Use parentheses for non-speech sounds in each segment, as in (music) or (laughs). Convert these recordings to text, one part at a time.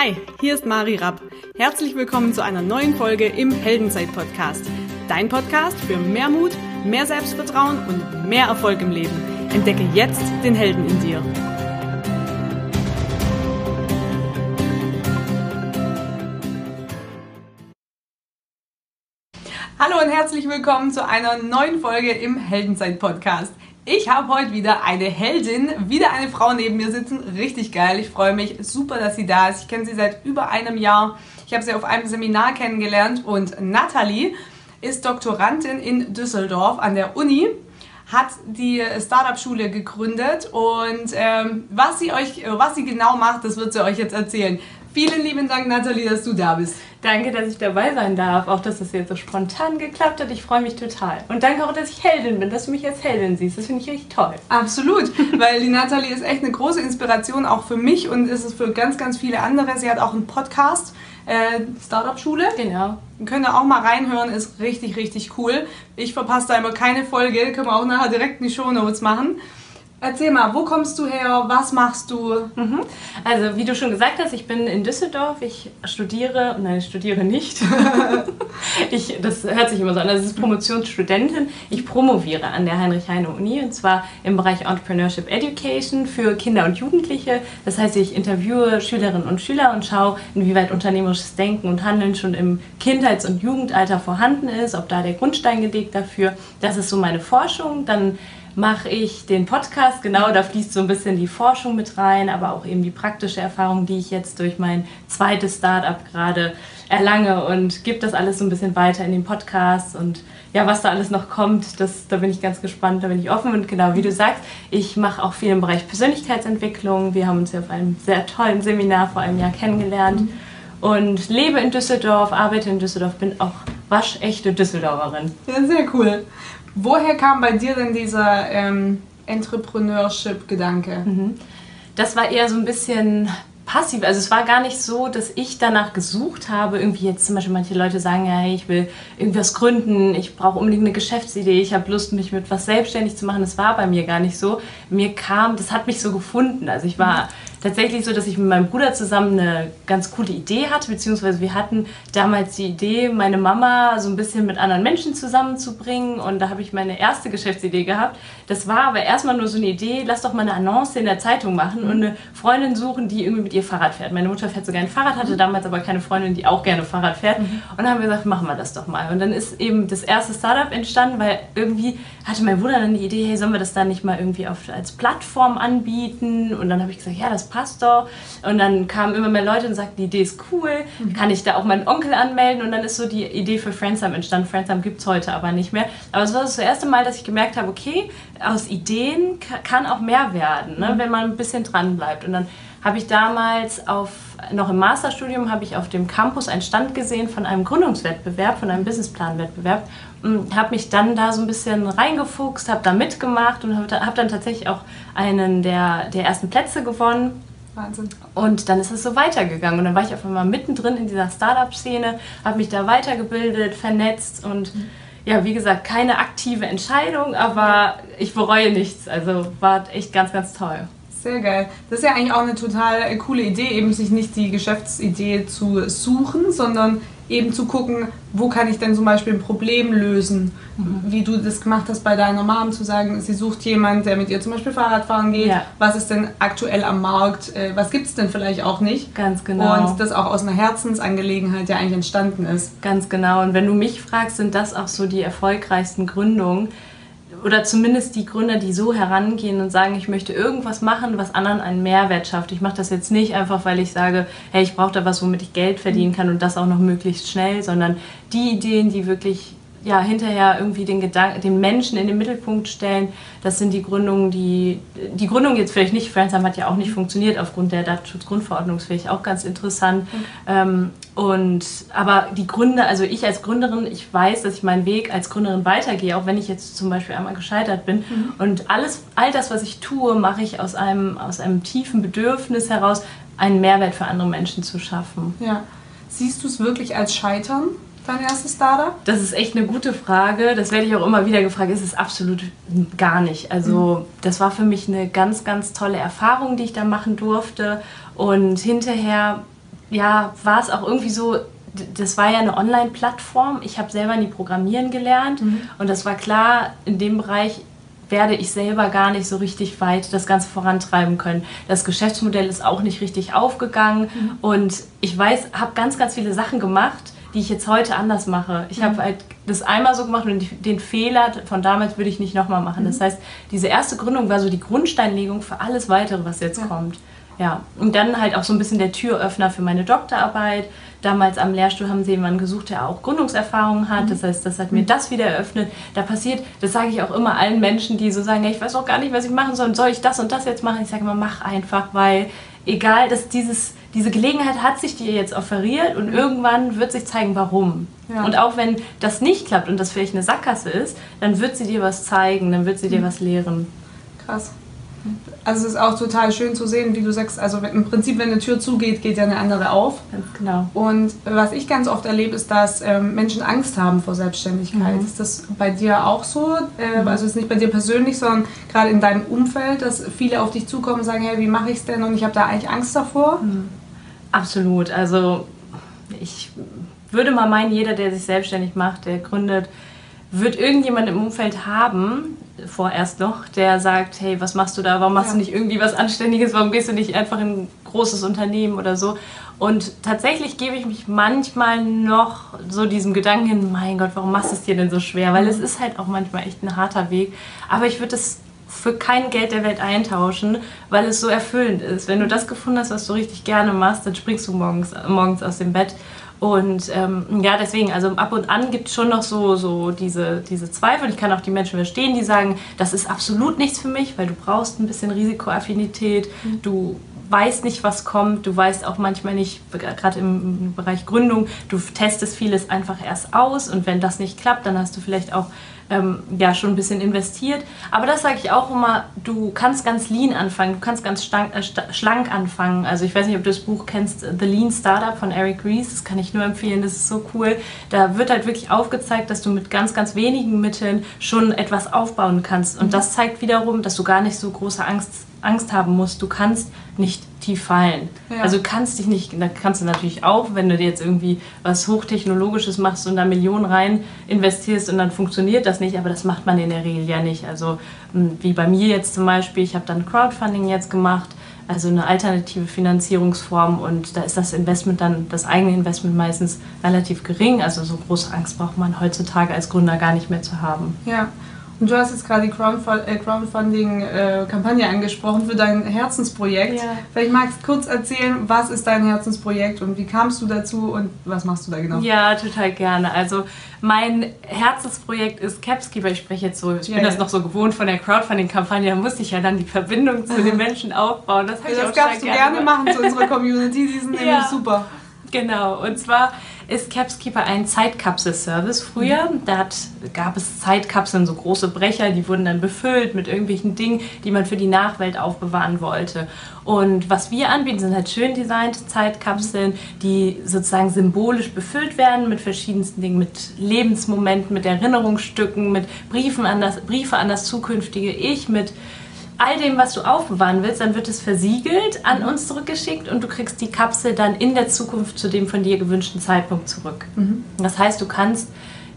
Hi, hier ist Mari Rapp. Herzlich willkommen zu einer neuen Folge im Heldenzeit-Podcast. Dein Podcast für mehr Mut, mehr Selbstvertrauen und mehr Erfolg im Leben. Entdecke jetzt den Helden in dir. Hallo und herzlich willkommen zu einer neuen Folge im Heldenzeit-Podcast. Ich habe heute wieder eine Heldin, wieder eine Frau neben mir sitzen. Richtig geil. Ich freue mich super, dass sie da ist. Ich kenne sie seit über einem Jahr. Ich habe sie auf einem Seminar kennengelernt und Nathalie ist Doktorandin in Düsseldorf an der Uni hat die Startup-Schule gegründet und ähm, was sie euch, was sie genau macht, das wird sie euch jetzt erzählen. Vielen lieben Dank, Nathalie, dass du da bist. Danke, dass ich dabei sein darf. Auch, dass das jetzt so spontan geklappt hat. Ich freue mich total. Und danke auch, dass ich Heldin bin, dass du mich als Heldin siehst. Das finde ich richtig toll. Absolut, (laughs) weil die Nathalie ist echt eine große Inspiration auch für mich und ist es für ganz, ganz viele andere. Sie hat auch einen Podcast, äh, Startup-Schule. Genau. Könnt ihr auch mal reinhören, ist richtig, richtig cool. Ich verpasse da immer keine Folge, können wir auch nachher direkt in die Show Notes machen. Erzähl mal, wo kommst du her? Was machst du? Mhm. Also, wie du schon gesagt hast, ich bin in Düsseldorf. Ich studiere, nein, ich studiere nicht. (laughs) ich, das hört sich immer so an. Das ist Promotionsstudentin. Ich promoviere an der Heinrich-Heine-Uni und zwar im Bereich Entrepreneurship Education für Kinder und Jugendliche. Das heißt, ich interviewe Schülerinnen und Schüler und schaue, inwieweit unternehmerisches Denken und Handeln schon im Kindheits- und Jugendalter vorhanden ist, ob da der Grundstein gelegt dafür. Das ist so meine Forschung. Dann mache ich den Podcast. Genau, da fließt so ein bisschen die Forschung mit rein, aber auch eben die praktische Erfahrung, die ich jetzt durch mein zweites Startup gerade erlange und gebe das alles so ein bisschen weiter in den Podcast und ja, was da alles noch kommt, das, da bin ich ganz gespannt, da bin ich offen und genau wie du sagst, ich mache auch viel im Bereich Persönlichkeitsentwicklung. Wir haben uns ja auf einem sehr tollen Seminar vor einem Jahr kennengelernt und lebe in Düsseldorf, arbeite in Düsseldorf, bin auch waschechte Düsseldorferin. Ja, sehr cool. Woher kam bei dir denn dieser ähm, Entrepreneurship-Gedanke? Mhm. Das war eher so ein bisschen passiv. Also es war gar nicht so, dass ich danach gesucht habe. Irgendwie jetzt zum Beispiel manche Leute sagen, ja, ich will irgendwas gründen, ich brauche unbedingt eine Geschäftsidee, ich habe Lust, mich mit was selbstständig zu machen. Das war bei mir gar nicht so. Mir kam, das hat mich so gefunden. Also ich war tatsächlich so, dass ich mit meinem Bruder zusammen eine ganz coole Idee hatte, beziehungsweise wir hatten damals die Idee, meine Mama so ein bisschen mit anderen Menschen zusammenzubringen und da habe ich meine erste Geschäftsidee gehabt. Das war aber erstmal nur so eine Idee, lass doch mal eine Annonce in der Zeitung machen und eine Freundin suchen, die irgendwie mit ihr Fahrrad fährt. Meine Mutter fährt so gerne Fahrrad, hatte damals aber keine Freundin, die auch gerne Fahrrad fährt und dann haben wir gesagt, machen wir das doch mal. Und dann ist eben das erste Startup entstanden, weil irgendwie hatte mein Bruder dann die Idee, hey, sollen wir das dann nicht mal irgendwie auf, als Plattform anbieten? Und dann habe ich gesagt, ja, das passt doch. Und dann kamen immer mehr Leute und sagten, die Idee ist cool, mhm. kann ich da auch meinen Onkel anmelden? Und dann ist so die Idee für Friendsam entstanden. Friendsam gibt es heute aber nicht mehr. Aber es war das erste Mal, dass ich gemerkt habe, okay, aus Ideen kann auch mehr werden, ne, mhm. wenn man ein bisschen dran bleibt. Und dann habe ich damals auf, noch im Masterstudium, habe ich auf dem Campus einen Stand gesehen von einem Gründungswettbewerb, von einem Businessplanwettbewerb und habe mich dann da so ein bisschen reingefuchst, habe da mitgemacht und habe hab dann tatsächlich auch einen der, der ersten Plätze gewonnen. Wahnsinn. Und dann ist es so weitergegangen und dann war ich auf einmal mittendrin in dieser Startup-Szene, habe mich da weitergebildet, vernetzt und mhm. ja, wie gesagt, keine aktive Entscheidung, aber ich bereue nichts. Also war echt ganz, ganz toll. Sehr geil. Das ist ja eigentlich auch eine total coole Idee, eben sich nicht die Geschäftsidee zu suchen, sondern eben zu gucken, wo kann ich denn zum Beispiel ein Problem lösen. Mhm. Wie du das gemacht hast bei deiner Mom, zu sagen, sie sucht jemanden, der mit ihr zum Beispiel Fahrradfahren geht. Ja. Was ist denn aktuell am Markt? Äh, was gibt es denn vielleicht auch nicht? Ganz genau. Und das auch aus einer Herzensangelegenheit, der eigentlich entstanden ist. Ganz genau. Und wenn du mich fragst, sind das auch so die erfolgreichsten Gründungen oder zumindest die Gründer, die so herangehen und sagen, ich möchte irgendwas machen, was anderen einen Mehrwert schafft. Ich mache das jetzt nicht einfach, weil ich sage, hey, ich brauche da was, womit ich Geld verdienen kann und das auch noch möglichst schnell, sondern die Ideen, die wirklich ja, hinterher irgendwie den, Gedanken, den Menschen in den Mittelpunkt stellen. Das sind die Gründungen, die, die Gründung jetzt vielleicht nicht, Friendsheim hat ja auch nicht funktioniert aufgrund der Datenschutzgrundverordnung, finde ich auch ganz interessant. Mhm. Ähm, und, aber die Gründer, also ich als Gründerin, ich weiß, dass ich meinen Weg als Gründerin weitergehe, auch wenn ich jetzt zum Beispiel einmal gescheitert bin. Mhm. Und alles, all das, was ich tue, mache ich aus einem, aus einem tiefen Bedürfnis heraus, einen Mehrwert für andere Menschen zu schaffen. Ja. Siehst du es wirklich als Scheitern? Dein erstes Startup? Das ist echt eine gute Frage. Das werde ich auch immer wieder gefragt. Es ist absolut gar nicht. Also, mhm. das war für mich eine ganz, ganz tolle Erfahrung, die ich da machen durfte. Und hinterher ja, war es auch irgendwie so, das war ja eine Online-Plattform. Ich habe selber nie programmieren gelernt mhm. und das war klar, in dem Bereich werde ich selber gar nicht so richtig weit das Ganze vorantreiben können. Das Geschäftsmodell ist auch nicht richtig aufgegangen mhm. und ich weiß, habe ganz, ganz viele Sachen gemacht, die ich jetzt heute anders mache. Ich mhm. habe halt das einmal so gemacht und den Fehler von damals würde ich nicht nochmal machen. Das mhm. heißt, diese erste Gründung war so die Grundsteinlegung für alles weitere, was jetzt ja. kommt. Ja, und dann halt auch so ein bisschen der Türöffner für meine Doktorarbeit. Damals am Lehrstuhl haben sie jemanden gesucht, der auch Gründungserfahrung hat. Mhm. Das heißt, das hat mir mhm. das wieder eröffnet. Da passiert, das sage ich auch immer allen Menschen, die so sagen, ich weiß auch gar nicht, was ich machen soll. Soll ich das und das jetzt machen? Ich sage immer, mach einfach, weil egal, dass dieses, diese Gelegenheit hat sich dir jetzt offeriert und irgendwann wird sich zeigen, warum. Ja. Und auch wenn das nicht klappt und das vielleicht eine Sackgasse ist, dann wird sie dir was zeigen, dann wird sie dir mhm. was lehren. Krass. Also es ist auch total schön zu sehen, wie du sagst, also im Prinzip, wenn eine Tür zugeht, geht ja eine andere auf. Ganz genau. Und was ich ganz oft erlebe, ist, dass ähm, Menschen Angst haben vor Selbstständigkeit. Mhm. Ist das bei dir auch so? Äh, mhm. Also es ist nicht bei dir persönlich, sondern gerade in deinem Umfeld, dass viele auf dich zukommen und sagen, hey, wie mache ich es denn? Und ich habe da eigentlich Angst davor. Mhm. Absolut. Also ich würde mal meinen, jeder, der sich selbstständig macht, der gründet, wird irgendjemand im Umfeld haben, vorerst noch, der sagt, hey, was machst du da? Warum machst ja. du nicht irgendwie was Anständiges? Warum gehst du nicht einfach in ein großes Unternehmen oder so? Und tatsächlich gebe ich mich manchmal noch so diesem Gedanken hin, mein Gott, warum machst du es dir denn so schwer? Weil es ist halt auch manchmal echt ein harter Weg. Aber ich würde es für kein Geld der Welt eintauschen, weil es so erfüllend ist. Wenn du das gefunden hast, was du richtig gerne machst, dann springst du morgens, morgens aus dem Bett und ähm, ja, deswegen, also ab und an gibt es schon noch so, so diese, diese Zweifel. Ich kann auch die Menschen verstehen, die sagen, das ist absolut nichts für mich, weil du brauchst ein bisschen Risikoaffinität. Mhm. Du weißt nicht, was kommt. Du weißt auch manchmal nicht, gerade im Bereich Gründung, du testest vieles einfach erst aus und wenn das nicht klappt, dann hast du vielleicht auch ähm, ja schon ein bisschen investiert. Aber das sage ich auch immer, du kannst ganz lean anfangen, du kannst ganz stank, äh, schlank anfangen. Also ich weiß nicht, ob du das Buch kennst, The Lean Startup von Eric Ries, das kann ich nur empfehlen, das ist so cool. Da wird halt wirklich aufgezeigt, dass du mit ganz, ganz wenigen Mitteln schon etwas aufbauen kannst. Und mhm. das zeigt wiederum, dass du gar nicht so große Angst Angst haben musst, du kannst nicht tief fallen. Ja. Also du kannst dich nicht, da kannst du natürlich auch, wenn du dir jetzt irgendwie was Hochtechnologisches machst und da Millionen rein investierst und dann funktioniert das nicht, aber das macht man in der Regel ja nicht. Also hm, wie bei mir jetzt zum Beispiel, ich habe dann Crowdfunding jetzt gemacht, also eine alternative Finanzierungsform und da ist das Investment dann, das eigene Investment meistens relativ gering. Also so große Angst braucht man heutzutage als Gründer gar nicht mehr zu haben. Ja. Und du hast jetzt gerade die äh, Crowdfunding-Kampagne angesprochen für dein Herzensprojekt. Ja. Vielleicht magst du kurz erzählen, was ist dein Herzensprojekt und wie kamst du dazu und was machst du da genau? Ja, total gerne. Also mein Herzensprojekt ist Capskeeper. Ich spreche jetzt so, ich ja, bin ja. das noch so gewohnt von der Crowdfunding-Kampagne. Da musste ich ja dann die Verbindung zu den (laughs) Menschen aufbauen. Das, das darfst du gerne, gerne machen zu unserer Community. Die sind (laughs) nämlich super. Genau. Und zwar ist Capskeeper ein Zeitkapsel-Service. Früher, mhm. da hat, gab es Zeitkapseln, so große Brecher, die wurden dann befüllt mit irgendwelchen Dingen, die man für die Nachwelt aufbewahren wollte. Und was wir anbieten, sind halt schön designte Zeitkapseln, die sozusagen symbolisch befüllt werden mit verschiedensten Dingen, mit Lebensmomenten, mit Erinnerungsstücken, mit Briefen an das, Briefe an das zukünftige Ich, mit all dem, was du aufbewahren willst, dann wird es versiegelt an uns zurückgeschickt und du kriegst die Kapsel dann in der Zukunft zu dem von dir gewünschten Zeitpunkt zurück. Mhm. Das heißt, du kannst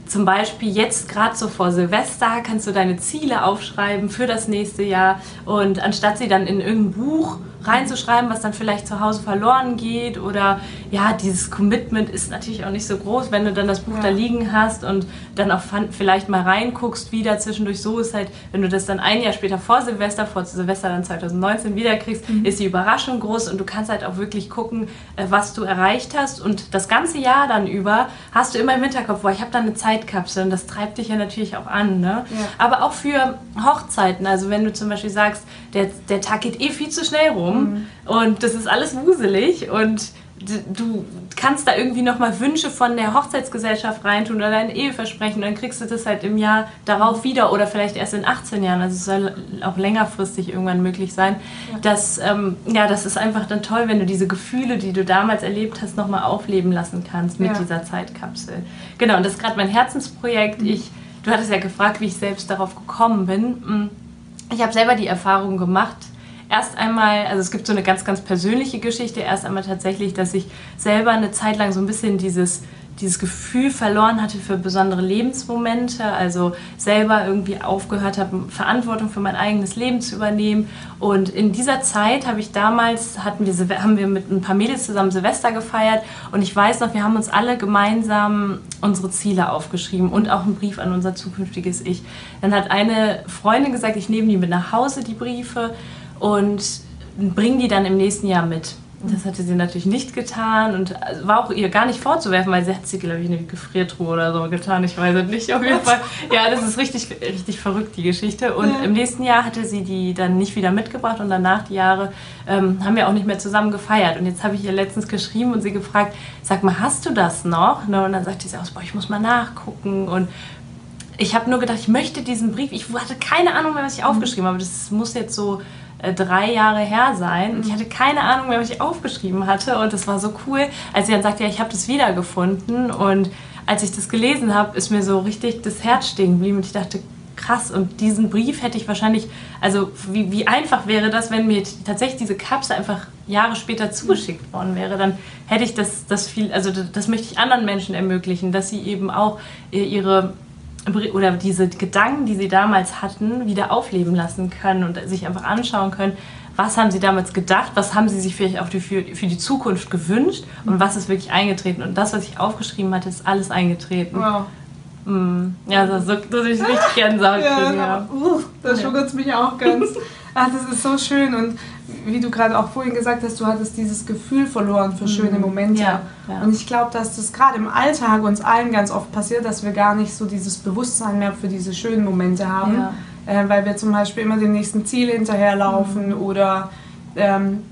zum Beispiel jetzt gerade so vor Silvester kannst du deine Ziele aufschreiben für das nächste Jahr und anstatt sie dann in irgendein Buch reinzuschreiben, was dann vielleicht zu Hause verloren geht oder ja, dieses Commitment ist natürlich auch nicht so groß, wenn du dann das Buch ja. da liegen hast und dann auch vielleicht mal reinguckst, wieder zwischendurch so ist halt, wenn du das dann ein Jahr später vor Silvester, vor Silvester dann 2019 wiederkriegst, mhm. ist die Überraschung groß und du kannst halt auch wirklich gucken, äh, was du erreicht hast und das ganze Jahr dann über hast du immer im Hinterkopf, boah, ich habe da eine Zeitkapsel und das treibt dich ja natürlich auch an, ne? Ja. Aber auch für Hochzeiten, also wenn du zum Beispiel sagst, der, der Tag geht eh viel zu schnell rum, rum mhm. und das ist alles wuselig und du kannst da irgendwie nochmal Wünsche von der Hochzeitsgesellschaft reintun oder dein Eheversprechen, dann kriegst du das halt im Jahr darauf wieder oder vielleicht erst in 18 Jahren. Also es soll auch längerfristig irgendwann möglich sein. Ja. Das, ähm, ja, das ist einfach dann toll, wenn du diese Gefühle, die du damals erlebt hast, nochmal aufleben lassen kannst mit ja. dieser Zeitkapsel. Genau, und das ist gerade mein Herzensprojekt. Mhm. Ich, du hattest ja gefragt, wie ich selbst darauf gekommen bin. Mm, ich habe selber die Erfahrung gemacht, erst einmal, also es gibt so eine ganz, ganz persönliche Geschichte. Erst einmal tatsächlich, dass ich selber eine Zeit lang so ein bisschen dieses dieses Gefühl verloren hatte für besondere Lebensmomente, also selber irgendwie aufgehört habe, Verantwortung für mein eigenes Leben zu übernehmen. Und in dieser Zeit habe ich damals, hatten wir, haben wir mit ein paar Mädels zusammen Silvester gefeiert und ich weiß noch, wir haben uns alle gemeinsam unsere Ziele aufgeschrieben und auch einen Brief an unser zukünftiges Ich. Dann hat eine Freundin gesagt, ich nehme die mit nach Hause, die Briefe, und bringe die dann im nächsten Jahr mit. Das hatte sie natürlich nicht getan und war auch ihr gar nicht vorzuwerfen, weil sie hat sie, glaube ich, in eine Gefriertruhe oder so getan. Ich weiß es nicht. Auf jeden Fall. Ja, das ist richtig, richtig verrückt, die Geschichte. Und ja. im nächsten Jahr hatte sie die dann nicht wieder mitgebracht und danach die Jahre ähm, haben wir auch nicht mehr zusammen gefeiert. Und jetzt habe ich ihr letztens geschrieben und sie gefragt, sag mal, hast du das noch? Ne, und dann sagte sie aus, boah, ich muss mal nachgucken und ich habe nur gedacht, ich möchte diesen Brief. Ich hatte keine Ahnung mehr, was ich aufgeschrieben habe. Das muss jetzt so drei Jahre her sein. Und ich hatte keine Ahnung mehr, was ich aufgeschrieben hatte. Und das war so cool, als sie dann sagte, ja, ich habe das wiedergefunden. Und als ich das gelesen habe, ist mir so richtig das Herz stehen geblieben. Und ich dachte, krass. Und diesen Brief hätte ich wahrscheinlich, also wie, wie einfach wäre das, wenn mir tatsächlich diese Kapsel einfach Jahre später zugeschickt worden wäre, dann hätte ich das, das viel, also das möchte ich anderen Menschen ermöglichen, dass sie eben auch ihre oder diese Gedanken, die sie damals hatten, wieder aufleben lassen können und sich einfach anschauen können, was haben sie damals gedacht, was haben sie sich vielleicht auch für, die Zukunft gewünscht und was ist wirklich eingetreten. Und das, was ich aufgeschrieben hatte, ist alles eingetreten. Wow. Mm, ja, das, dass ich richtig (laughs) Gänsehaut ja, kriege. Ja. Uh, das schuckert ja. mich auch ganz. (laughs) Ach, das ist so schön und wie du gerade auch vorhin gesagt hast, du hattest dieses Gefühl verloren für schöne mhm. Momente. Ja, ja. Und ich glaube, dass das gerade im Alltag uns allen ganz oft passiert, dass wir gar nicht so dieses Bewusstsein mehr für diese schönen Momente haben, ja. äh, weil wir zum Beispiel immer dem nächsten Ziel hinterherlaufen mhm. oder ähm,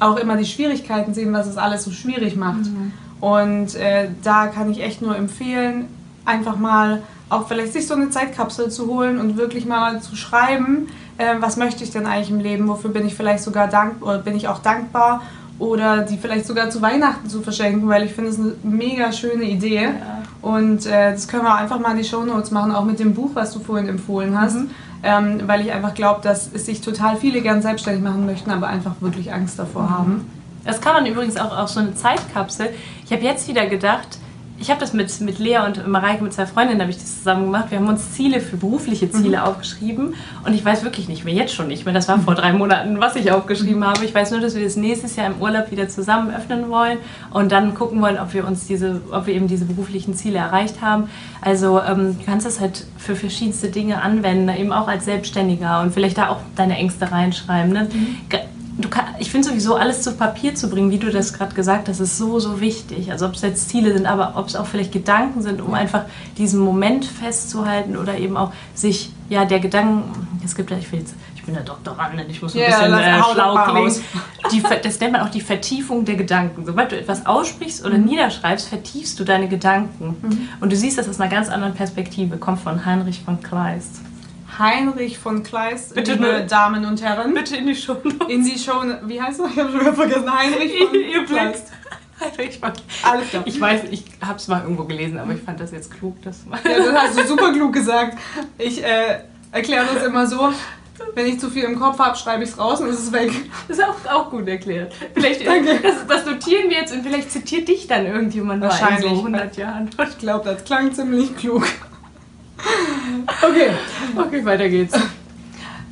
auch immer die Schwierigkeiten sehen, was es alles so schwierig macht. Mhm. Und äh, da kann ich echt nur empfehlen, einfach mal auch vielleicht sich so eine Zeitkapsel zu holen und wirklich mal zu schreiben, äh, was möchte ich denn eigentlich im Leben, wofür bin ich vielleicht sogar dankbar, oder bin ich auch dankbar oder die vielleicht sogar zu Weihnachten zu verschenken, weil ich finde es eine mega schöne Idee. Ja. Und äh, das können wir einfach mal in die Shownotes machen, auch mit dem Buch, was du vorhin empfohlen hast. Mhm. Ähm, weil ich einfach glaube, dass es sich total viele gern selbstständig machen möchten, aber einfach wirklich Angst davor mhm. haben. Das kann man übrigens auch auf so eine Zeitkapsel. Ich habe jetzt wieder gedacht, ich habe das mit, mit Lea und Mareike, mit zwei Freundinnen, habe ich das zusammen gemacht. Wir haben uns Ziele für berufliche Ziele mhm. aufgeschrieben und ich weiß wirklich nicht mehr, jetzt schon nicht mehr. Das war vor drei Monaten, was ich aufgeschrieben habe. Ich weiß nur, dass wir das nächstes Jahr im Urlaub wieder zusammen öffnen wollen und dann gucken wollen, ob wir uns diese, ob wir eben diese beruflichen Ziele erreicht haben. Also ähm, du kannst das halt für verschiedenste Dinge anwenden, eben auch als Selbstständiger und vielleicht da auch deine Ängste reinschreiben. Ne? Mhm kann, ich finde sowieso alles zu Papier zu bringen, wie du das gerade gesagt hast, ist so, so wichtig. Also ob es jetzt Ziele sind, aber ob es auch vielleicht Gedanken sind, um einfach diesen Moment festzuhalten oder eben auch sich, ja, der Gedanken, es gibt ja, ich will jetzt, ich bin ja Doktorandin, ich muss ein yeah, bisschen äh, schlau klingen. Die, das nennt man auch die Vertiefung der Gedanken. Sobald du etwas aussprichst oder mhm. niederschreibst, vertiefst du deine Gedanken. Mhm. Und du siehst das aus einer ganz anderen Perspektive, kommt von Heinrich von Kleist. Heinrich von Kleist, bitte liebe ne, Damen und Herren. Bitte in die Show. In die Show. Wie heißt er? Ich habe schon wieder vergessen. Heinrich von (laughs) Ihr Kleist. Heinrich von Alles klar. Ich weiß, ich habe es mal irgendwo gelesen, aber ich fand das jetzt klug. Das ja, das hast du super klug gesagt. Ich äh, erkläre das immer so. Wenn ich zu viel im Kopf habe, schreibe ich es raus und es ist weg. Das ist auch, auch gut erklärt. Vielleicht, Danke. Das, das, notieren wir jetzt und vielleicht zitiert dich dann irgendjemand Wahrscheinlich. in so 100 Jahren. Ich glaube, das klang ziemlich klug. Okay, okay, weiter geht's.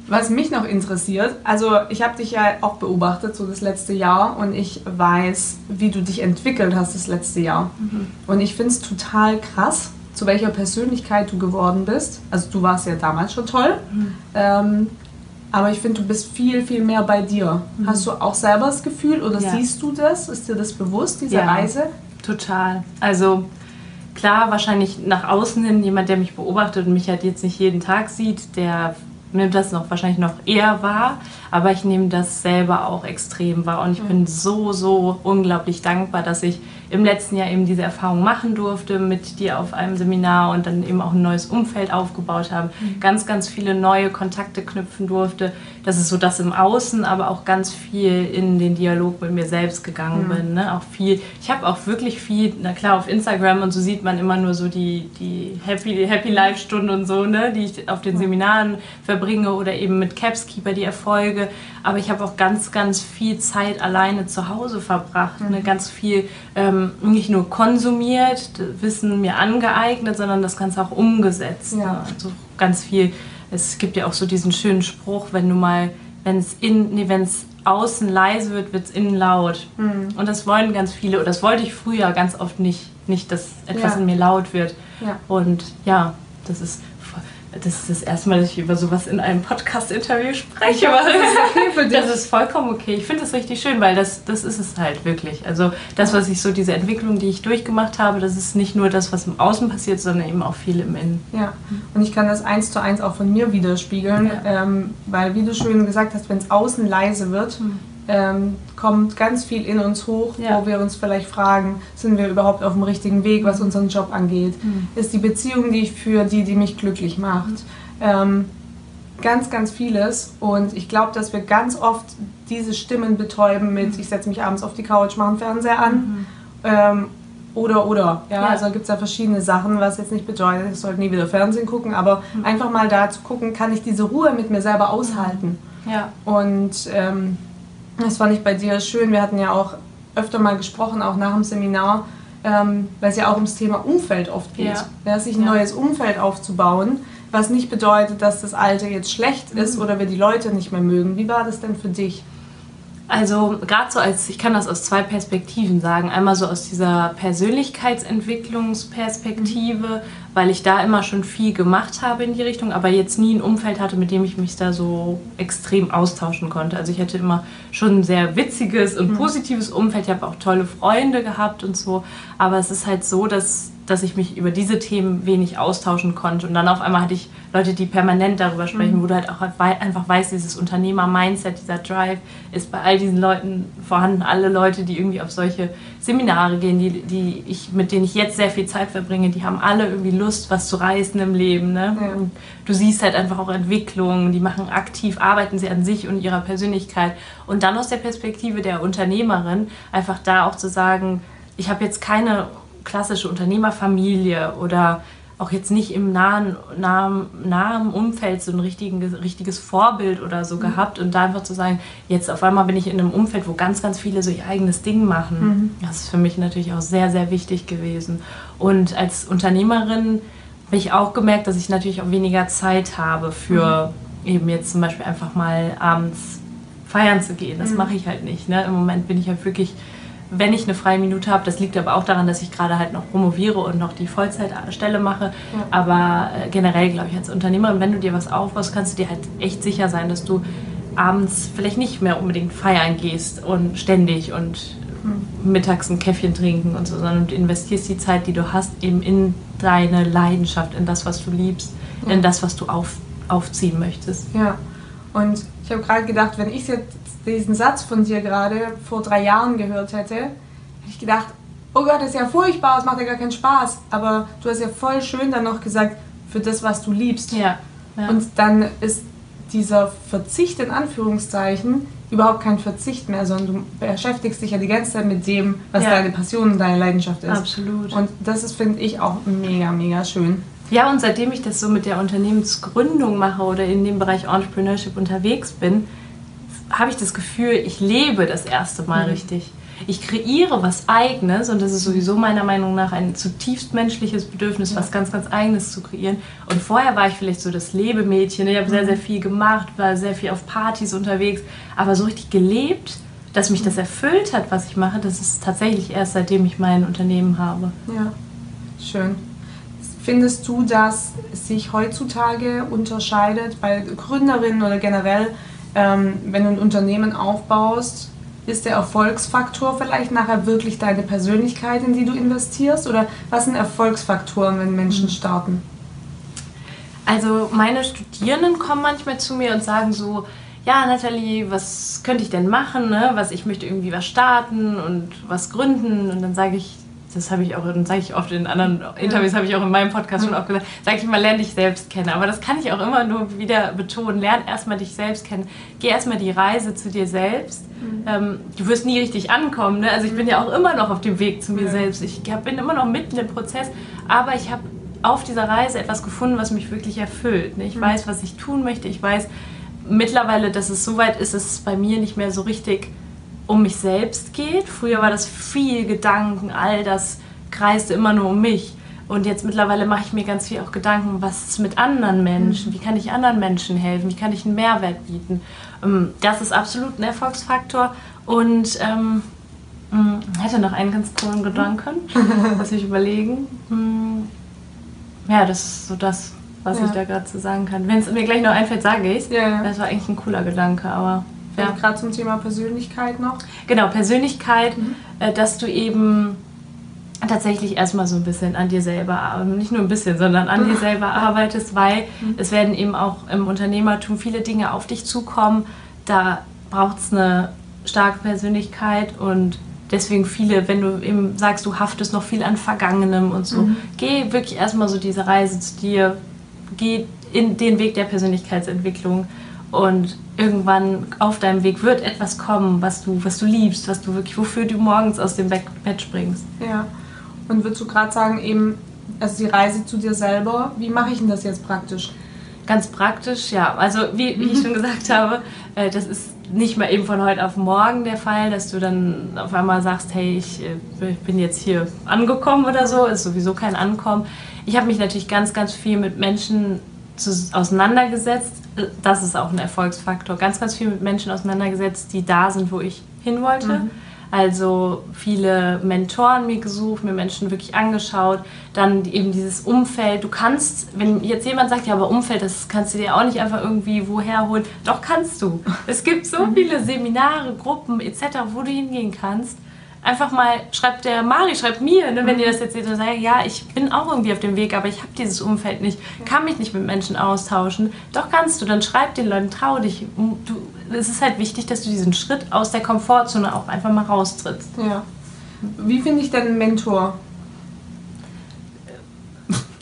Was mich noch interessiert, also ich habe dich ja auch beobachtet so das letzte Jahr und ich weiß, wie du dich entwickelt hast das letzte Jahr. Mhm. Und ich finde es total krass, zu welcher Persönlichkeit du geworden bist. Also du warst ja damals schon toll, mhm. ähm, aber ich finde, du bist viel, viel mehr bei dir. Mhm. Hast du auch selber das Gefühl oder ja. siehst du das? Ist dir das bewusst, diese ja, Reise? Total. Also klar, wahrscheinlich nach außen hin jemand, der mich beobachtet und mich halt jetzt nicht jeden Tag sieht, der nimmt das noch wahrscheinlich noch eher wahr, aber ich nehme das selber auch extrem wahr. Und ich bin so, so unglaublich dankbar, dass ich im letzten Jahr eben diese Erfahrung machen durfte mit dir auf einem Seminar und dann eben auch ein neues Umfeld aufgebaut haben, mhm. ganz, ganz viele neue Kontakte knüpfen durfte, das ist so das im Außen, aber auch ganz viel in den Dialog mit mir selbst gegangen mhm. bin. Ne? Auch viel, ich habe auch wirklich viel, na klar, auf Instagram und so sieht man immer nur so die, die Happy, Happy Life-Stunden und so, ne? die ich auf den Seminaren verbringe oder eben mit Capskeeper die Erfolge. Aber ich habe auch ganz, ganz viel Zeit alleine zu Hause verbracht. Ne? Mhm. Ne? Ganz viel ähm, nicht nur konsumiert, Wissen mir angeeignet, sondern das Ganze auch umgesetzt. Ja. Ne? Also ganz viel es gibt ja auch so diesen schönen Spruch, wenn du mal, wenn es in, nee, wenn es außen leise wird, wird es innen laut. Mhm. Und das wollen ganz viele, oder das wollte ich früher ganz oft nicht, nicht, dass etwas ja. in mir laut wird. Ja. Und ja, das ist das ist das erste Mal, dass ich über sowas in einem Podcast-Interview spreche. Ja, das ist okay für dich. Das ist vollkommen okay. Ich finde das richtig schön, weil das, das ist es halt wirklich. Also das, was ich so, diese Entwicklung, die ich durchgemacht habe, das ist nicht nur das, was im Außen passiert, sondern eben auch viel im Innen. Ja, und ich kann das eins zu eins auch von mir widerspiegeln, ja. ähm, weil wie du schön gesagt hast, wenn es außen leise wird, mhm ähm, kommt ganz viel in uns hoch, ja. wo wir uns vielleicht fragen, sind wir überhaupt auf dem richtigen Weg, was unseren Job angeht? Mhm. Ist die Beziehung, die ich führe, die, die mich glücklich macht? Ähm, ganz, ganz vieles. Und ich glaube, dass wir ganz oft diese Stimmen betäuben mit, mhm. ich setze mich abends auf die Couch, mache einen Fernseher an. Mhm. Ähm, oder, oder. Ja, ja. also gibt es ja verschiedene Sachen, was jetzt nicht bedeutet, ich sollte nie wieder Fernsehen gucken, aber mhm. einfach mal da zu gucken, kann ich diese Ruhe mit mir selber aushalten? Ja. Und ähm, das fand ich bei dir schön. Wir hatten ja auch öfter mal gesprochen, auch nach dem Seminar, ähm, weil es ja auch ums Thema Umfeld oft geht. Ja. Ja, sich ein ja. neues Umfeld aufzubauen, was nicht bedeutet, dass das alte jetzt schlecht ist mhm. oder wir die Leute nicht mehr mögen. Wie war das denn für dich? Also gerade so als, ich kann das aus zwei Perspektiven sagen. Einmal so aus dieser Persönlichkeitsentwicklungsperspektive, mhm. Weil ich da immer schon viel gemacht habe in die Richtung, aber jetzt nie ein Umfeld hatte, mit dem ich mich da so extrem austauschen konnte. Also ich hatte immer schon ein sehr witziges und mhm. positives Umfeld. Ich habe auch tolle Freunde gehabt und so. Aber es ist halt so, dass dass ich mich über diese Themen wenig austauschen konnte. Und dann auf einmal hatte ich Leute, die permanent darüber sprechen, mhm. wo du halt auch einfach weißt, dieses Unternehmer-Mindset, dieser Drive ist bei all diesen Leuten vorhanden. Alle Leute, die irgendwie auf solche Seminare gehen, die, die ich, mit denen ich jetzt sehr viel Zeit verbringe, die haben alle irgendwie Lust, was zu reißen im Leben. Ne? Ja. Du siehst halt einfach auch Entwicklungen, die machen aktiv, arbeiten sie an sich und ihrer Persönlichkeit. Und dann aus der Perspektive der Unternehmerin einfach da auch zu sagen, ich habe jetzt keine klassische Unternehmerfamilie oder auch jetzt nicht im nahen, nahen, nahen Umfeld so ein richtigen, richtiges Vorbild oder so mhm. gehabt und da einfach zu sagen, jetzt auf einmal bin ich in einem Umfeld, wo ganz, ganz viele so ihr eigenes Ding machen. Mhm. Das ist für mich natürlich auch sehr, sehr wichtig gewesen. Und als Unternehmerin habe ich auch gemerkt, dass ich natürlich auch weniger Zeit habe für mhm. eben jetzt zum Beispiel einfach mal abends feiern zu gehen. Das mhm. mache ich halt nicht. Ne? Im Moment bin ich halt wirklich wenn ich eine freie Minute habe. Das liegt aber auch daran, dass ich gerade halt noch promoviere und noch die Vollzeitstelle mache. Ja. Aber äh, generell, glaube ich, als Unternehmerin, wenn du dir was aufbaust, kannst du dir halt echt sicher sein, dass du abends vielleicht nicht mehr unbedingt feiern gehst und ständig und mhm. mittags ein Käffchen trinken und so, sondern du investierst die Zeit, die du hast, eben in deine Leidenschaft, in das, was du liebst, ja. in das, was du auf, aufziehen möchtest. Ja, und ich habe gerade gedacht, wenn ich jetzt diesen Satz von dir gerade vor drei Jahren gehört hätte, hätte ich gedacht, oh Gott, das ist ja furchtbar, es macht ja gar keinen Spaß. Aber du hast ja voll schön dann noch gesagt, für das, was du liebst. Ja. ja. Und dann ist dieser Verzicht in Anführungszeichen überhaupt kein Verzicht mehr, sondern du beschäftigst dich ja die ganze Zeit mit dem, was ja. deine Passion und deine Leidenschaft ist. Absolut. Und das ist, finde ich, auch mega, mega schön. Ja, und seitdem ich das so mit der Unternehmensgründung mache oder in dem Bereich Entrepreneurship unterwegs bin, habe ich das Gefühl, ich lebe das erste Mal mhm. richtig. Ich kreiere was Eigenes und das ist sowieso meiner Meinung nach ein zutiefst menschliches Bedürfnis, ja. was ganz, ganz Eigenes zu kreieren. Und vorher war ich vielleicht so das Lebemädchen. Ich habe mhm. sehr, sehr viel gemacht, war sehr viel auf Partys unterwegs, aber so richtig gelebt, dass mich das erfüllt hat, was ich mache, das ist tatsächlich erst seitdem ich mein Unternehmen habe. Ja, schön. Findest du, dass sich heutzutage unterscheidet bei Gründerinnen oder generell ähm, wenn du ein Unternehmen aufbaust, ist der Erfolgsfaktor vielleicht nachher wirklich deine Persönlichkeit, in die du investierst? Oder was sind Erfolgsfaktoren, wenn Menschen mhm. starten? Also meine Studierenden kommen manchmal zu mir und sagen so, ja, Nathalie, was könnte ich denn machen? Ne? Was, ich möchte irgendwie was starten und was gründen. Und dann sage ich, das habe ich auch, sage ich oft in anderen Interviews, habe ich auch in meinem Podcast schon oft gesagt, sage ich mal, lerne dich selbst kennen. Aber das kann ich auch immer nur wieder betonen. Lern erstmal dich selbst kennen. Geh erstmal die Reise zu dir selbst. Mhm. Ähm, du wirst nie richtig ankommen. Ne? Also ich bin ja auch immer noch auf dem Weg zu mir ja. selbst. Ich hab, bin immer noch mitten im Prozess. Aber ich habe auf dieser Reise etwas gefunden, was mich wirklich erfüllt. Ne? Ich mhm. weiß, was ich tun möchte. Ich weiß mittlerweile, dass es soweit ist, dass es bei mir nicht mehr so richtig um mich selbst geht. Früher war das viel Gedanken, all das kreiste immer nur um mich. Und jetzt mittlerweile mache ich mir ganz viel auch Gedanken, was ist mit anderen Menschen? Mhm. Wie kann ich anderen Menschen helfen? Wie kann ich einen Mehrwert bieten? Ähm, das ist absolut ein Erfolgsfaktor. Und ähm, hm, hätte noch einen ganz coolen Gedanken, (laughs) was ich überlegen. Hm, ja, das ist so das, was ja. ich da gerade zu sagen kann. Wenn es mir gleich noch einfällt, sage ich es. Ja. Das war eigentlich ein cooler Gedanke, aber ja. Gerade zum Thema Persönlichkeit noch. Genau, Persönlichkeit, mhm. äh, dass du eben tatsächlich erstmal so ein bisschen an dir selber, nicht nur ein bisschen, sondern an dir (laughs) selber arbeitest, weil mhm. es werden eben auch im Unternehmertum viele Dinge auf dich zukommen. Da braucht es eine starke Persönlichkeit und deswegen viele, wenn du eben sagst, du haftest noch viel an Vergangenem und so, mhm. geh wirklich erstmal so diese Reise zu dir, geh in den Weg der Persönlichkeitsentwicklung und irgendwann auf deinem Weg wird etwas kommen, was du, was du liebst, was du wirklich, wofür du morgens aus dem Bett springst. Ja. Und würdest du gerade sagen, eben, also die Reise zu dir selber, wie mache ich denn das jetzt praktisch? Ganz praktisch, ja. Also wie, wie ich schon gesagt habe, äh, das ist nicht mal eben von heute auf morgen der Fall, dass du dann auf einmal sagst, hey, ich, äh, bin jetzt hier angekommen oder so, ist sowieso kein Ankommen. Ich habe mich natürlich ganz, ganz viel mit Menschen zu, auseinandergesetzt. Das ist auch ein Erfolgsfaktor. Ganz, ganz viel mit Menschen auseinandergesetzt, die da sind, wo ich hin wollte. Mhm. Also viele Mentoren mir gesucht, mir Menschen wirklich angeschaut. Dann eben dieses Umfeld. Du kannst, wenn jetzt jemand sagt, ja, aber Umfeld, das kannst du dir auch nicht einfach irgendwie woher holen. Doch kannst du. Es gibt so mhm. viele Seminare, Gruppen etc., wo du hingehen kannst einfach mal, schreibt der Mari, schreibt mir, ne, wenn ihr das jetzt seht und sagt, ja, ich bin auch irgendwie auf dem Weg, aber ich habe dieses Umfeld nicht, kann mich nicht mit Menschen austauschen. Doch kannst du, dann schreib den Leuten, trau dich. Du, es ist halt wichtig, dass du diesen Schritt aus der Komfortzone auch einfach mal raustrittst. Ja. Wie finde ich denn einen Mentor?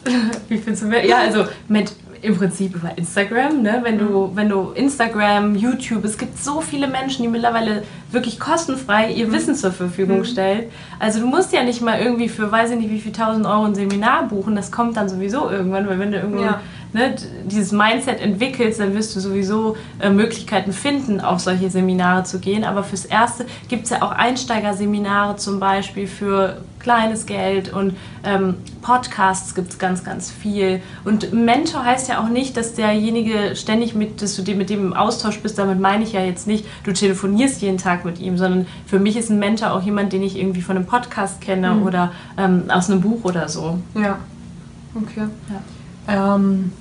(laughs) Wie findest du, ja, also mit im Prinzip über Instagram, ne? wenn, du, wenn du Instagram, YouTube, es gibt so viele Menschen, die mittlerweile wirklich kostenfrei ihr mhm. Wissen zur Verfügung mhm. stellen. Also du musst ja nicht mal irgendwie für weiß ich nicht wie viel tausend Euro ein Seminar buchen, das kommt dann sowieso irgendwann, weil wenn du irgendwo ja. ne, dieses Mindset entwickelst, dann wirst du sowieso äh, Möglichkeiten finden, auf solche Seminare zu gehen. Aber fürs Erste gibt es ja auch Einsteigerseminare zum Beispiel für kleines Geld und ähm, Podcasts gibt es ganz, ganz viel. Und Mentor heißt ja auch nicht, dass derjenige ständig mit, dass du mit dem im Austausch bist. Damit meine ich ja jetzt nicht, du telefonierst jeden Tag mit ihm, sondern für mich ist ein Mentor auch jemand, den ich irgendwie von einem Podcast kenne mhm. oder ähm, aus einem Buch oder so. Ja. Okay. Ja. Ähm,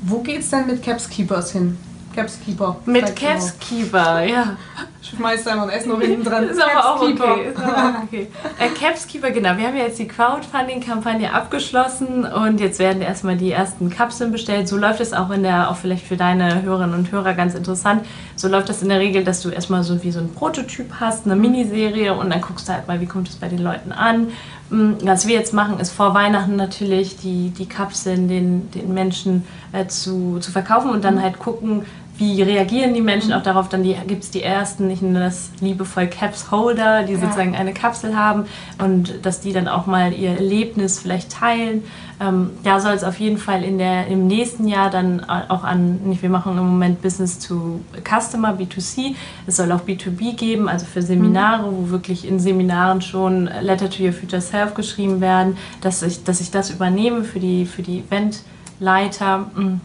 wo geht's denn mit Capskeepers hin? Capskeeper. Mit Capskeeper, ja. Schmeißt einfach ein Essen noch hinten dran. Ist aber auch okay. Ist aber auch okay. äh, Capskeeper, genau. Wir haben ja jetzt die Crowdfunding-Kampagne abgeschlossen und jetzt werden erstmal die ersten Kapseln bestellt. So läuft es auch in der, auch vielleicht für deine Hörerinnen und Hörer ganz interessant. So läuft das in der Regel, dass du erstmal so wie so ein Prototyp hast, eine Miniserie und dann guckst du halt mal, wie kommt es bei den Leuten an. Mm, was wir jetzt machen, ist vor Weihnachten natürlich die, die Kapseln den, den Menschen äh, zu, zu verkaufen und dann halt gucken, wie reagieren die Menschen mhm. auch darauf? Dann gibt es die ersten, ich nenne das liebevoll Caps Holder, die sozusagen eine Kapsel haben und dass die dann auch mal ihr Erlebnis vielleicht teilen. Ähm, da soll es auf jeden Fall in der, im nächsten Jahr dann auch an, nicht, wir machen im Moment Business to Customer, B2C, es soll auch B2B geben, also für Seminare, mhm. wo wirklich in Seminaren schon Letter to Your Future Self geschrieben werden, dass ich, dass ich das übernehme für die, für die Eventleiter. Mhm.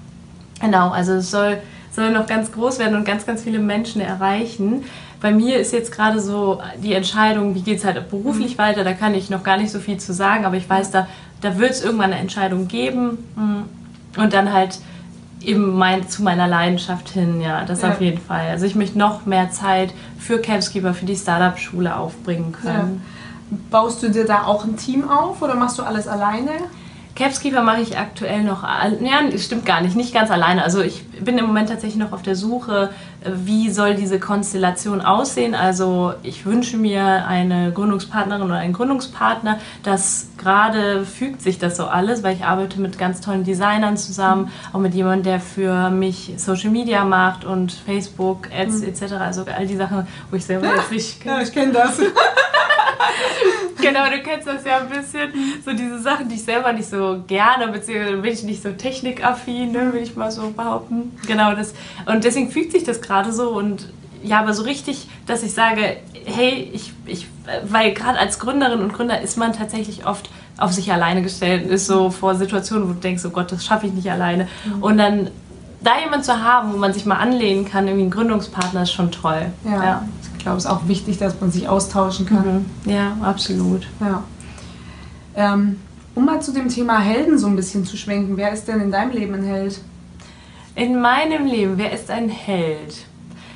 Genau, also es soll soll noch ganz groß werden und ganz, ganz viele Menschen erreichen. Bei mir ist jetzt gerade so die Entscheidung, wie geht es halt beruflich mhm. weiter, da kann ich noch gar nicht so viel zu sagen, aber ich weiß, da, da wird es irgendwann eine Entscheidung geben mm, und dann halt eben mein, zu meiner Leidenschaft hin, ja, das ja. auf jeden Fall. Also ich möchte noch mehr Zeit für Campskeeper, für die Startup-Schule aufbringen können. Ja. Baust du dir da auch ein Team auf oder machst du alles alleine? Capskeeper mache ich aktuell noch, ja, stimmt gar nicht, nicht ganz alleine. Also ich bin im Moment tatsächlich noch auf der Suche wie soll diese Konstellation aussehen. Also ich wünsche mir eine Gründungspartnerin oder einen Gründungspartner. Das gerade fügt sich das so alles, weil ich arbeite mit ganz tollen Designern zusammen, auch mit jemandem, der für mich Social Media macht und Facebook, Ads mhm. etc. Also all die Sachen, wo ich selber jetzt nicht... Ja, ich kenne das. (laughs) (laughs) genau, du kennst das ja ein bisschen. So diese Sachen, die ich selber nicht so gerne, beziehungsweise bin ich nicht so technikaffin, ne, will ich mal so behaupten. Genau das. Und deswegen fügt sich das gerade so und ja, aber so richtig, dass ich sage, hey, ich, ich weil gerade als Gründerin und Gründer ist man tatsächlich oft auf sich alleine gestellt und ist so vor Situationen, wo du denkst, oh Gott, das schaffe ich nicht alleine. Mhm. Und dann da jemand zu haben, wo man sich mal anlehnen kann, irgendwie ein Gründungspartner, ist schon toll. Ja. ja glaube, es ist auch wichtig, dass man sich austauschen kann. Mhm. Ja, absolut. Ja. Ähm, um mal zu dem Thema Helden so ein bisschen zu schwenken, wer ist denn in deinem Leben ein Held? In meinem Leben, wer ist ein Held?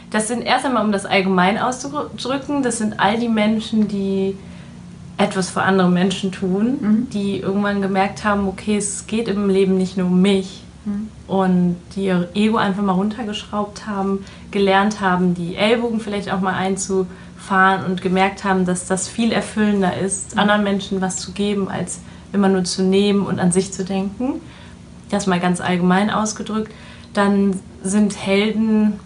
Das sind erst einmal, um das allgemein auszudrücken, das sind all die Menschen, die etwas für andere Menschen tun, mhm. die irgendwann gemerkt haben, okay, es geht im Leben nicht nur um mich, und die ihr Ego einfach mal runtergeschraubt haben, gelernt haben, die Ellbogen vielleicht auch mal einzufahren und gemerkt haben, dass das viel erfüllender ist, mhm. anderen Menschen was zu geben, als immer nur zu nehmen und an sich zu denken. Das mal ganz allgemein ausgedrückt. Dann sind Helden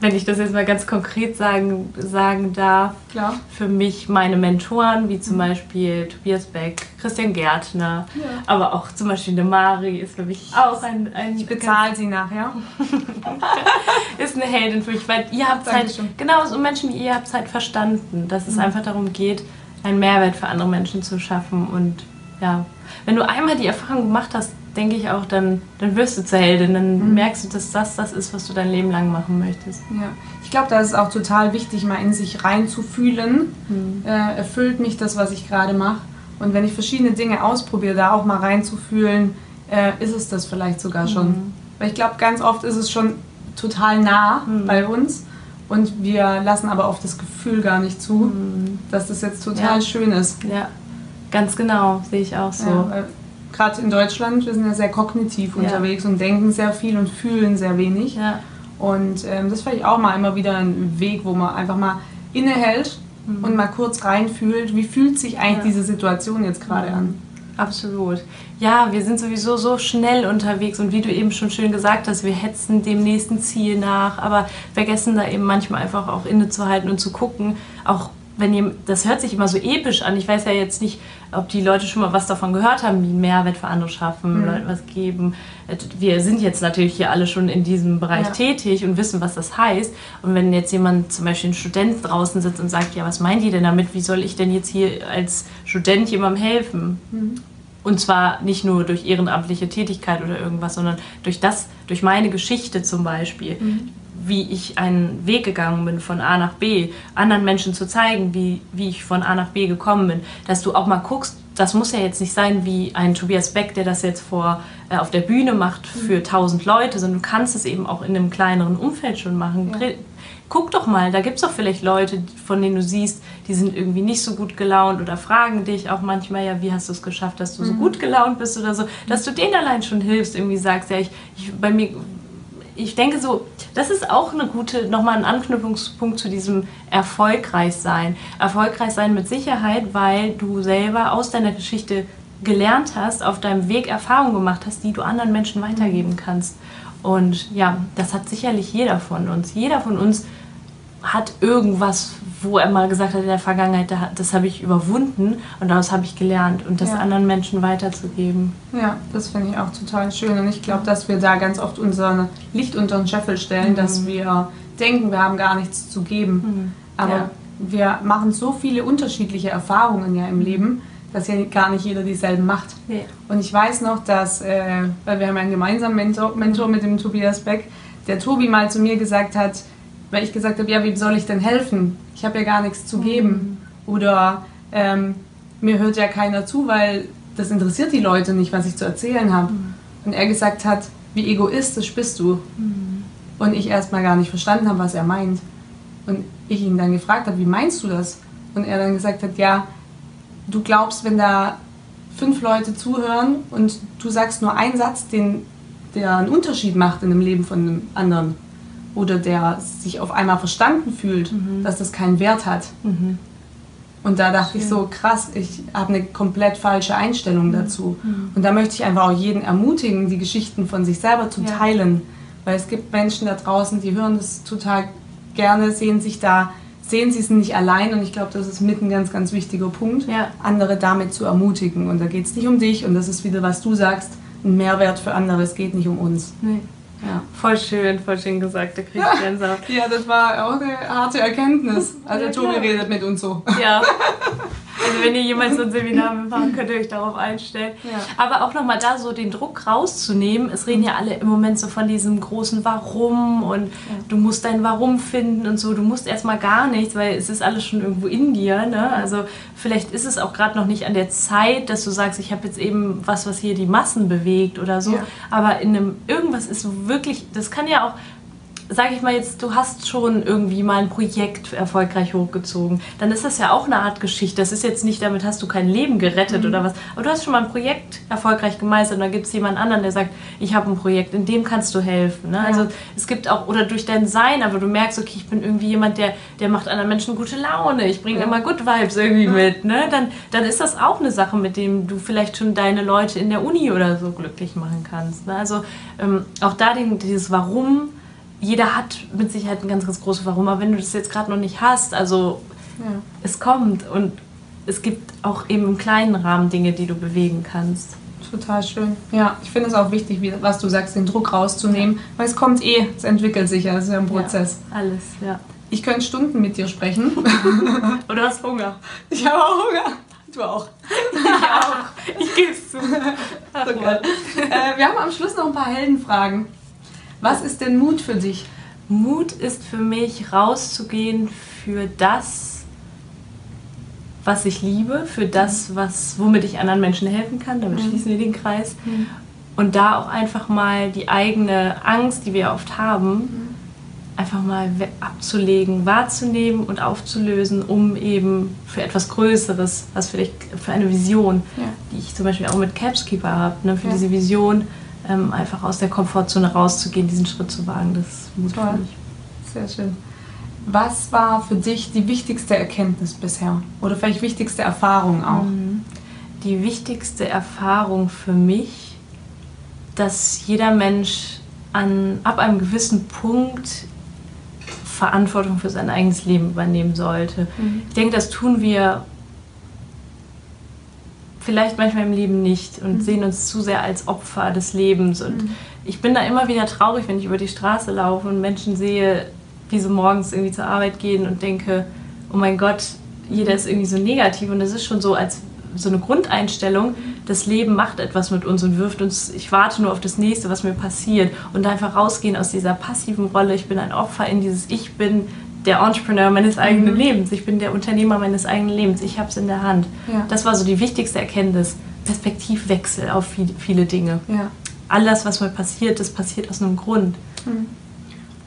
wenn ich das jetzt mal ganz konkret sagen, sagen darf, Klar. für mich meine Mentoren, wie zum mhm. Beispiel Tobias Beck, Christian Gärtner, ja. aber auch zum Beispiel eine Mari ist für mich auch ein... ein ich bezahle sie nachher. (laughs) ist eine Heldin für mich, weil ihr habt halt, genau so Menschen wie ihr habt es halt verstanden, dass es mhm. einfach darum geht, einen Mehrwert für andere Menschen zu schaffen und ja, wenn du einmal die Erfahrung gemacht hast, denke ich auch, dann, dann wirst du zur Heldin. Dann mhm. merkst du, dass das das ist, was du dein Leben lang machen möchtest. Ja, ich glaube, da ist es auch total wichtig, mal in sich reinzufühlen. Mhm. Äh, erfüllt mich das, was ich gerade mache? Und wenn ich verschiedene Dinge ausprobiere, da auch mal reinzufühlen, äh, ist es das vielleicht sogar schon. Mhm. Weil ich glaube, ganz oft ist es schon total nah mhm. bei uns. Und wir lassen aber oft das Gefühl gar nicht zu, mhm. dass das jetzt total ja. schön ist. Ja, ganz genau, sehe ich auch so. Ja, gerade in Deutschland, wir sind ja sehr kognitiv ja. unterwegs und denken sehr viel und fühlen sehr wenig. Ja. Und ähm, das vielleicht auch mal immer wieder ein Weg, wo man einfach mal innehält mhm. und mal kurz reinfühlt, wie fühlt sich eigentlich ja. diese Situation jetzt gerade mhm. an. Absolut. Ja, wir sind sowieso so schnell unterwegs und wie du eben schon schön gesagt hast, wir hetzen dem nächsten Ziel nach, aber vergessen da eben manchmal einfach auch innezuhalten und zu gucken, auch wenn ihr, das hört sich immer so episch an. Ich weiß ja jetzt nicht, ob die Leute schon mal was davon gehört haben, wie Mehrwert für andere schaffen, mhm. Leuten was geben. Wir sind jetzt natürlich hier alle schon in diesem Bereich ja. tätig und wissen, was das heißt. Und wenn jetzt jemand, zum Beispiel ein Student draußen sitzt und sagt, ja, was meint ihr denn damit? Wie soll ich denn jetzt hier als Student jemandem helfen? Mhm. Und zwar nicht nur durch ehrenamtliche Tätigkeit oder irgendwas, sondern durch das, durch meine Geschichte zum Beispiel. Mhm wie ich einen Weg gegangen bin von A nach B, anderen Menschen zu zeigen, wie, wie ich von A nach B gekommen bin, dass du auch mal guckst, das muss ja jetzt nicht sein wie ein Tobias Beck, der das jetzt vor äh, auf der Bühne macht für mhm. tausend Leute, sondern du kannst es eben auch in einem kleineren Umfeld schon machen. Ja. Guck doch mal, da gibt es doch vielleicht Leute, von denen du siehst, die sind irgendwie nicht so gut gelaunt oder fragen dich auch manchmal, ja, wie hast du es geschafft, dass du so mhm. gut gelaunt bist oder so, dass du denen allein schon hilfst, irgendwie sagst, ja, ich, ich bei mir ich denke so, das ist auch eine gute, nochmal ein Anknüpfungspunkt zu diesem erfolgreich sein. Erfolgreich sein mit Sicherheit, weil du selber aus deiner Geschichte gelernt hast, auf deinem Weg Erfahrungen gemacht hast, die du anderen Menschen weitergeben kannst. Und ja, das hat sicherlich jeder von uns. Jeder von uns hat irgendwas, wo er mal gesagt hat in der Vergangenheit, das habe ich überwunden und daraus habe ich gelernt und das ja. anderen Menschen weiterzugeben. Ja, das finde ich auch total schön und ich glaube, dass wir da ganz oft unser Licht unter den Scheffel stellen, mhm. dass wir denken, wir haben gar nichts zu geben. Mhm. Aber ja. wir machen so viele unterschiedliche Erfahrungen ja im Leben, dass ja gar nicht jeder dieselben macht. Ja. Und ich weiß noch, dass, äh, weil wir haben einen gemeinsamen Mentor, Mentor mit dem Tobias Beck, der Tobi mal zu mir gesagt hat, weil ich gesagt habe, ja, wie soll ich denn helfen? Ich habe ja gar nichts zu geben. Mhm. Oder ähm, mir hört ja keiner zu, weil das interessiert die Leute nicht, was ich zu erzählen habe. Mhm. Und er gesagt hat, wie egoistisch bist du? Mhm. Und ich erstmal gar nicht verstanden habe, was er meint. Und ich ihn dann gefragt habe, wie meinst du das? Und er dann gesagt hat, ja, du glaubst, wenn da fünf Leute zuhören und du sagst nur einen Satz, den, der einen Unterschied macht in dem Leben von einem anderen, oder der sich auf einmal verstanden fühlt, Mhm. dass das keinen Wert hat. Und da dachte ich so, krass, ich habe eine komplett falsche Einstellung Mhm. dazu. Und da möchte ich einfach auch jeden ermutigen, die Geschichten von sich selber zu Ja. teilen. Weil es gibt Menschen da draußen, die hören das total gerne, sehen sich da, sehen sie es nicht allein. Und ich glaube, das ist mit ein ganz, ganz wichtiger Punkt, Ja. andere damit zu ermutigen. Und da geht es nicht um dich und das ist wieder, was du sagst, ein Mehrwert für andere. Es geht nicht um uns. Nee. Ja. Voll schön, voll schön gesagt, da krieg ich Gänsehaut. Ja, das war auch eine harte Erkenntnis. Also Ja, Tobi redet mit uns so. Ja. (laughs) Also wenn ihr jemals so ein Seminar mitmacht, könnt ihr euch darauf einstellen. Ja. Aber auch nochmal da so den Druck rauszunehmen. Es reden ja alle im Moment so von diesem großen Warum und du musst dein Warum finden und so. Du musst erstmal gar nichts, weil es ist alles schon irgendwo in dir. Ne? Also vielleicht ist es auch gerade noch nicht an der Zeit, dass du sagst, ich habe jetzt eben was, was hier die Massen bewegt oder so. Ja. Aber in einem irgendwas ist wirklich, das kann ja auch sag ich mal jetzt, du hast schon irgendwie mal ein Projekt erfolgreich hochgezogen, dann ist das ja auch eine Art Geschichte. Das ist jetzt nicht, damit hast du kein Leben gerettet oder was, aber du hast schon mal ein Projekt erfolgreich gemeistert und dann gibt es jemand anderen, der sagt, ich habe ein Projekt, in dem kannst du helfen. Ne? Also es gibt auch, oder durch dein Sein, aber du merkst, okay, ich bin irgendwie jemand, der, der macht anderen Menschen gute Laune, ich bringe immer Good Vibes irgendwie mit, ne? dann, dann ist das auch eine Sache, mit dem du vielleicht schon deine Leute in der Uni oder so glücklich machen kannst. Ne? Also ähm, auch da den, dieses Warum, jeder hat mit Sicherheit ein ganz, ganz großes Warum, aber wenn du das jetzt gerade noch nicht hast, also Ja. es kommt und es gibt auch eben im kleinen Rahmen Dinge, die du bewegen kannst. Total schön. Ja, ich finde es auch wichtig, wie, was du sagst, den Druck rauszunehmen, weil es kommt eh, es entwickelt sich ja, es ist ja ein Prozess. Ja, alles, ja. Ich könnte Stunden mit dir sprechen. (laughs) Und du hast Hunger. Ich habe auch Hunger. Du auch. Ich (laughs) gebe es zu. Ach, So äh, wir haben am Schluss noch ein paar Heldenfragen. Was ist denn Mut für dich? Mut ist für mich rauszugehen für das, was ich liebe, für das, was, womit ich anderen Menschen helfen kann. Damit schließen wir den Kreis. Und da auch einfach mal die eigene Angst, die wir oft haben, einfach mal abzulegen, wahrzunehmen und aufzulösen, um eben für etwas Größeres, was vielleicht für eine Vision, Ja. die ich zum Beispiel auch mit Capskeeper habe, ne, für Ja. diese Vision ähm, einfach aus der Komfortzone rauszugehen, diesen Schritt zu wagen, das ist Mut Toll. Sehr schön. Was war für dich die wichtigste Erkenntnis bisher? Oder vielleicht wichtigste Erfahrung auch? Die wichtigste Erfahrung für mich, dass jeder Mensch an, ab einem gewissen Punkt Verantwortung für sein eigenes Leben übernehmen sollte. Ich denke, das tun wir vielleicht manchmal im Leben nicht und sehen uns zu sehr als Opfer des Lebens. Und ich bin da immer wieder traurig, wenn ich über die Straße laufe und Menschen sehe, wie sie morgens irgendwie zur Arbeit gehen und denke, oh mein Gott, jeder ist irgendwie so negativ. Und das ist schon so als so eine Grundeinstellung, das Leben macht etwas mit uns und wirft uns, ich warte nur auf das nächste, was mir passiert. Und einfach rausgehen aus dieser passiven Rolle, ich bin ein Opfer in dieses Ich bin der Entrepreneur meines eigenen Lebens, ich bin der Unternehmer meines eigenen Lebens, ich habe es in der Hand. Ja. Das war so die wichtigste Erkenntnis, Perspektivwechsel auf viel, viele Dinge. Ja. Alles, was mir passiert, das passiert aus einem Grund.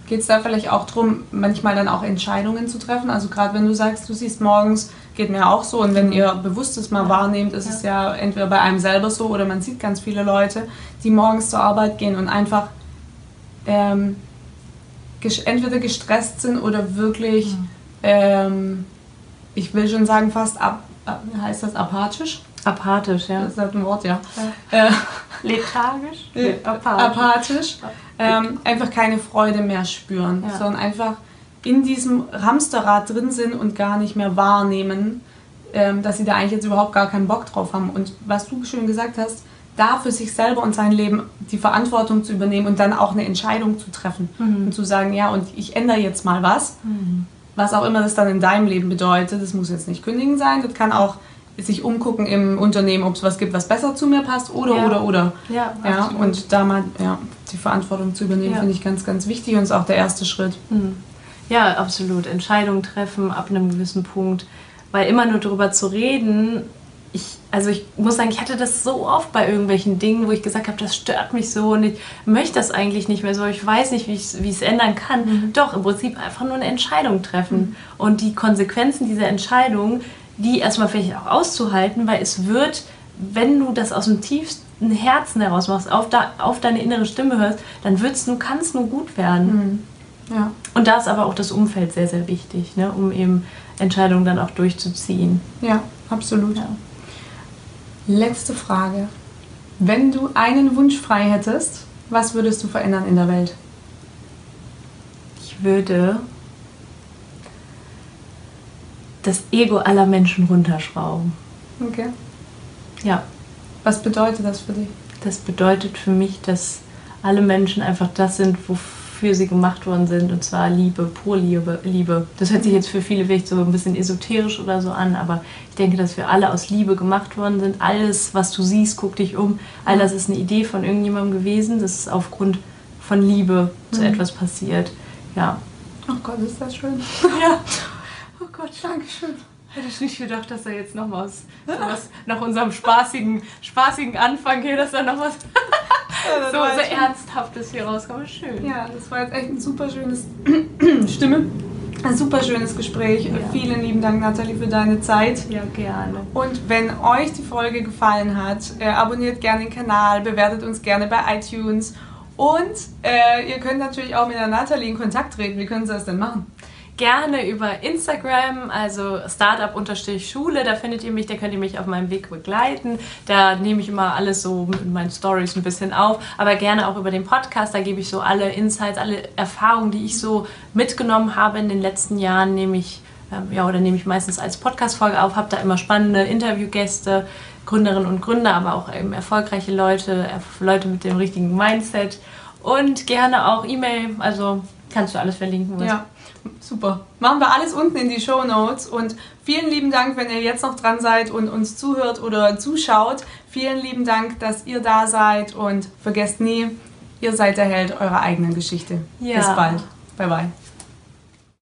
Geht es da vielleicht auch darum, manchmal dann auch Entscheidungen zu treffen? Also gerade wenn du sagst, du siehst morgens, geht mir auch so, und wenn ihr bewusst das mal wahrnehmt, ist es ja entweder bei einem selber so oder man sieht ganz viele Leute, die morgens zur Arbeit gehen und einfach ähm, entweder gestresst sind oder wirklich, ähm, ich will schon sagen, fast ab, ab heißt das apathisch? Apathisch, ja. Das ist halt ein Wort, ja. Äh, Lethargisch? (laughs) Nee, apathisch. Ähm, einfach keine Freude mehr spüren, Ja. sondern einfach in diesem Hamsterrad drin sind und gar nicht mehr wahrnehmen, ähm, dass sie da eigentlich jetzt überhaupt gar keinen Bock drauf haben. Und was du schön gesagt hast, da für sich selber und sein Leben die Verantwortung zu übernehmen und dann auch eine Entscheidung zu treffen und zu sagen, ja, und ich ändere jetzt mal was, was auch immer das dann in deinem Leben bedeutet. Das muss jetzt nicht kündigen sein, das kann auch sich umgucken im Unternehmen, ob es was gibt, was besser zu mir passt oder, Ja. oder, oder. Ja, Ja, und da mal ja, die Verantwortung zu übernehmen, Ja. finde ich ganz, ganz wichtig und ist auch der erste Schritt. Ja, absolut. Entscheidungen treffen ab einem gewissen Punkt. Weil immer nur darüber zu reden, also ich muss sagen, ich hatte das so oft bei irgendwelchen Dingen, wo ich gesagt habe, das stört mich so und ich möchte das eigentlich nicht mehr so. Ich weiß nicht, wie ich es ändern kann. Doch, im Prinzip einfach nur eine Entscheidung treffen. Und die Konsequenzen dieser Entscheidung, die erstmal vielleicht auch auszuhalten, weil es wird, wenn du das aus dem tiefsten Herzen heraus machst, auf, da, auf deine innere Stimme hörst, dann wird's nur, kann es nur gut werden. Ja. Und da ist aber auch das Umfeld sehr, sehr wichtig, ne? um eben Entscheidungen dann auch durchzuziehen. Ja, absolut. Ja. Letzte Frage. Wenn du einen Wunsch frei hättest, was würdest du verändern in der Welt? Ich würde das Ego aller Menschen runterschrauben. Okay. Ja, Was bedeutet das für dich? das bedeutet für mich, dass alle Menschen einfach das sind, wofür sie gemacht worden sind, und zwar Liebe, pur Liebe. Liebe. Das hört sich jetzt für viele vielleicht so ein bisschen esoterisch oder so an, aber ich denke, dass wir alle aus Liebe gemacht worden sind. Alles, was du siehst, guck dich um. All das ist eine Idee von irgendjemandem gewesen. Das ist aufgrund von Liebe zu Mhm. etwas passiert. Ja. Oh Gott, ist das schön. (laughs) Ja. Oh Gott, danke schön. Hätte ich nicht gedacht, dass er jetzt noch was, sowas nach unserem spaßigen, spaßigen Anfang hier, dass da noch was so, so Ernsthaftes hier rauskommt. Schön. Ja, das war jetzt echt ein super schönes (clears throat) Stimme. Ein super schönes Gespräch. Ja. Vielen lieben Dank, Nathalie, für deine Zeit. Ja, gerne. Und wenn euch die Folge gefallen hat, äh, abonniert gerne den Kanal, bewertet uns gerne bei iTunes. Und äh, ihr könnt natürlich auch mit der Nathalie in Kontakt treten. Wie können Sie das denn machen? Gerne über Instagram, also Startup-Schule, da findet ihr mich, da könnt ihr mich auf meinem Weg begleiten. Da nehme ich immer alles so mit meinen Stories ein bisschen auf, aber gerne auch über den Podcast, da gebe ich so alle Insights, alle Erfahrungen, die ich so mitgenommen habe in den letzten Jahren, nehme ich, ähm, ja, oder nehme ich meistens als Podcast-Folge auf, habe da immer spannende Interviewgäste, Gründerinnen und Gründer, aber auch eben erfolgreiche Leute, Leute mit dem richtigen Mindset und gerne auch E-Mail, also kannst du alles verlinken. Ja, super. Machen wir alles unten in die Show Notes. Und vielen lieben Dank, wenn ihr jetzt noch dran seid und uns zuhört oder zuschaut. Vielen lieben Dank, dass ihr da seid. Und vergesst nie, ihr seid der Held eurer eigenen Geschichte. Ja. Bis bald. Bye bye.